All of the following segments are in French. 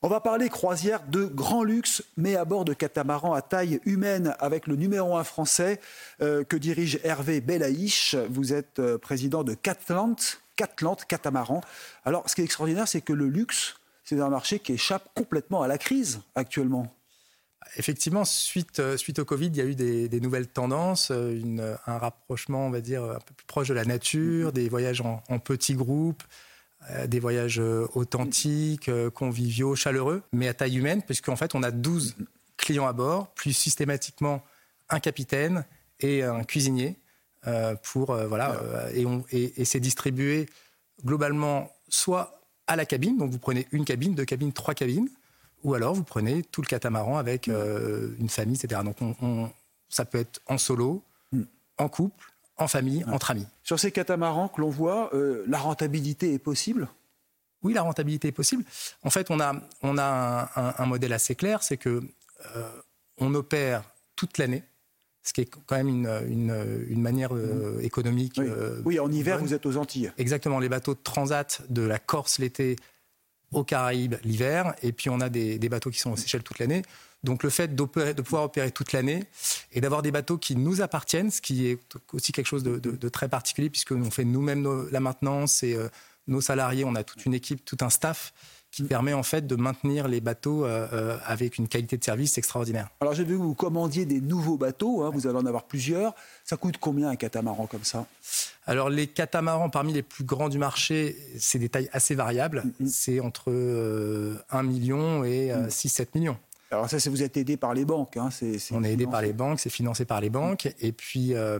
On va parler croisière de grand luxe, mais à bord de catamaran à taille humaine, avec le numéro un français euh, que dirige Hervé Belaïch. Vous êtes euh, président de Catlant, Catlant, catamaran. Alors, ce qui est extraordinaire, c'est que le luxe, c'est un marché qui échappe complètement à la crise actuellement. Effectivement, suite, euh, suite au Covid, il y a eu des, nouvelles tendances, une, un rapprochement, on va dire, un peu plus proche de la nature, des voyages en, en petits groupes, des voyages euh, authentiques, euh, conviviaux, chaleureux, mais à taille humaine, puisqu'en fait, on a 12 clients à bord, plus systématiquement un capitaine et un cuisinier. pour, voilà, et, et, c'est distribué globalement soit à la cabine, donc vous prenez une cabine, deux cabines, trois cabines, ou alors vous prenez tout le catamaran avec une famille, etc. Donc ça peut être en solo, mm. en couple, en famille, entre amis. Sur ces catamarans que l'on voit, euh, la rentabilité est possible? Oui, la rentabilité est possible. En fait, on a, on a un, modèle assez clair, c'est que euh, on opère toute l'année, ce qui est quand même une, une, manière euh, économique. Oui. en hiver, vous êtes aux Antilles. Exactement, les bateaux de transat de la Corse l'été, aux Caraïbes l'hiver, et puis on a des, bateaux qui sont aux Seychelles toute l'année. Donc le fait de pouvoir opérer toute l'année et d'avoir des bateaux qui nous appartiennent, ce qui est aussi quelque chose de, très particulier puisque nous on fait nous-mêmes la maintenance et euh, nos salariés, on a toute une équipe, tout un staff qui mm. permet en fait de maintenir les bateaux euh, euh, avec une qualité de service extraordinaire. Alors j'ai vu que vous commandiez des nouveaux bateaux, hein, vous allez en avoir plusieurs. Ça coûte combien un catamaran comme ça? Alors les catamarans parmi les plus grands du marché, c'est des tailles assez variables. Mm, mm. C'est entre 1 million et 6-7 millions. Alors ça, vous êtes aidé par les banques. Hein, on est aidé par les banques, c'est financé par les banques. Et puis, euh,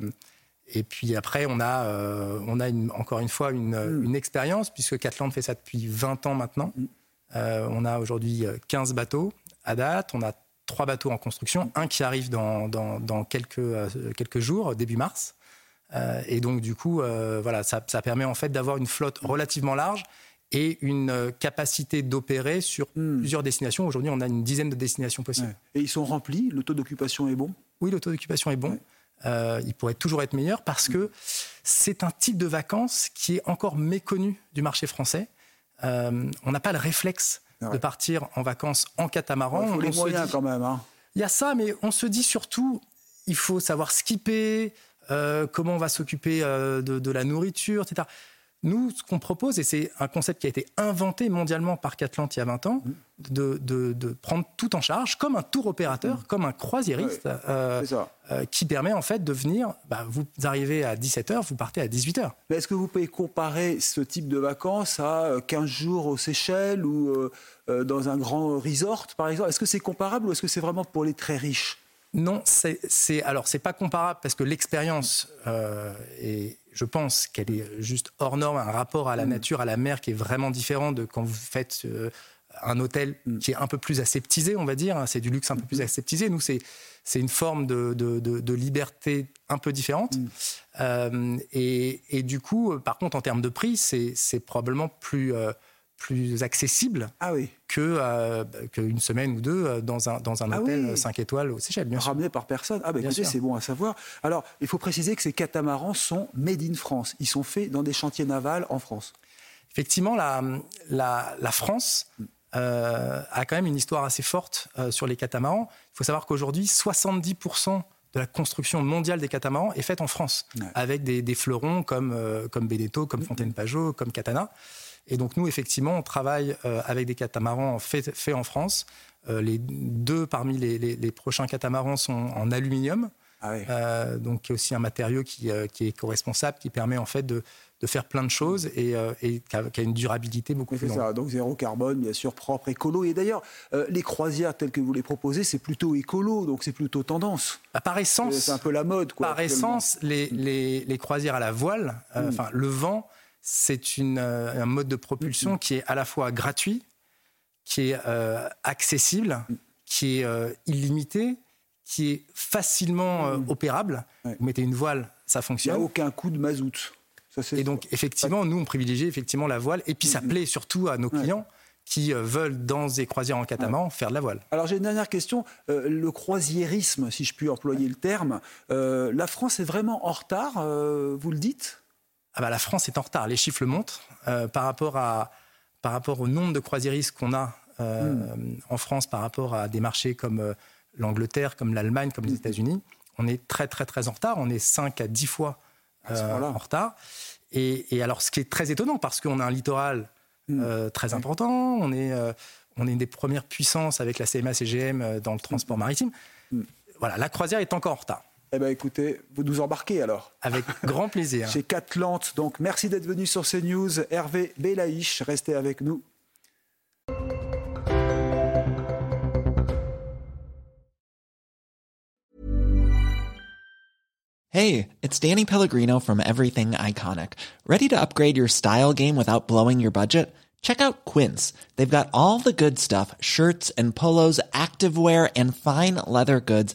et puis après, on a, euh, on a encore une fois une, une expérience, puisque Catland fait ça depuis 20 ans maintenant. Hmm. Euh, on a aujourd'hui 15 bateaux à date. On a trois bateaux en construction, un qui arrive dans, dans, dans quelques, quelques jours, début mars. et donc, du coup, voilà, ça, ça, permet en fait d'avoir une flotte relativement large et une euh, capacité d'opérer sur hmm. plusieurs destinations. Aujourd'hui, on a une dizaine de destinations possibles. Et ils sont remplis? Le taux d'occupation est bon? Oui, le taux d'occupation est bon. Euh, il pourrait toujours être meilleur parce que c'est un type de vacances qui est encore méconnu du marché français. Euh, on n'a pas le réflexe de partir en vacances en catamaran. Il faut les moyens quand même. Hein. Il y a ça, mais on se dit surtout, il faut savoir skipper, comment on va s'occuper de, de, la nourriture, etc. Nous, ce qu'on propose, et c'est un concept qui a été inventé mondialement par Catlant il y a 20 ans, de, prendre tout en charge, comme un tour opérateur, comme un croisiériste, euh, euh, qui permet en fait de venir, bah, vous arrivez à 17h, vous partez à 18h. Mais est-ce que vous pouvez comparer ce type de vacances à 15 euh, jours aux Seychelles ou dans un grand resort, par exemple? Est-ce que c'est comparable ou est-ce que c'est vraiment pour les très riches? Non, c'est alors c'est pas comparable parce que l'expérience est je pense qu'elle est juste hors norme, un rapport à la mm. nature, à la mer qui est vraiment différent de quand vous faites euh, un hôtel mm. qui est un peu plus aseptisé, on va dire. Hein. c'est du luxe un peu plus mm. aseptisé. Nous, c'est c'est une forme de, de, liberté un peu différente. Euh, et, et, du coup, par contre, en termes de prix, c'est probablement plus, euh, plus accessible ah oui. que euh, qu'une semaine ou deux euh, dans un, dans un ah hôtel 5 étoiles aux Seychelles. Bien Ramené par personne. Ah ben écoutez, c'est bon à savoir. Alors, il faut préciser que ces catamarans sont made in France. Ils sont faits dans des chantiers navals en France. Effectivement, la, la, la France euh, a quand même une histoire assez forte sur les catamarans. Il faut savoir qu'aujourd'hui, 70% de la construction mondiale des catamarans est faite en France, avec des, des, fleurons comme, comme Beneteau, comme Fontaine-Pajot, comme Catana. Et donc nous, effectivement, on travaille euh, avec des catamarans faits fait en France. Euh, les deux parmi les, prochains catamarans sont en aluminium. Ah euh, donc aussi un matériau qui, qui est co-responsable, qui permet en fait de, de faire plein de choses et, et qui, a, une durabilité beaucoup plus longue. donc zéro carbone, bien sûr, propre, écolo. Et d'ailleurs, les croisières telles que vous les proposez, c'est plutôt écolo, donc c'est plutôt tendance. Bah, par essence, c'est un peu la mode. Quoi, par essence, les, les, les, croisières à la voile, mm. enfin le vent, c'est euh, un mode de propulsion mm-hmm. qui est à la fois gratuit, qui est euh, accessible, qui est euh, illimité, qui est facilement mm-hmm. opérable. Vous mettez une voile, ça fonctionne. Il n'y a aucun coût de mazout. et donc, effectivement, nous, on privilégie effectivement la voile. Et puis, ça mm-hmm. plaît surtout à nos clients qui veulent, dans des croisières en catamaran, faire de la voile. Alors j'ai une dernière question. le croisiérisme, si je puis employer le terme, la France est vraiment en retard, vous le dites? Ah bah, la France est en retard. Les chiffres le montrent. Euh, par, rapport à, par rapport au nombre de croisiéristes qu'on a mm. en France par rapport à des marchés comme l'Angleterre, comme l'Allemagne, comme les mm. États-Unis. On est très, très, très en retard. On est 5 à 10 fois en retard. Et, alors, ce qui est très étonnant, parce qu'on a un littoral mm. très important, on est, on est une des premières puissances avec la CMA-CGM dans le transport maritime. Voilà, la croisière est encore en retard. Eh bien, écoutez, vous nous embarquez alors. Avec grand plaisir. Chez Catlante. Donc, merci d'être venu sur CNews. Hervé Belaïch, restez avec nous. Hey, it's Danny Pellegrino from Everything Iconic. Ready to upgrade your style game without blowing your budget? Check out Quince. They've got all the good stuff shirts and polos, activewear, and fine leather goods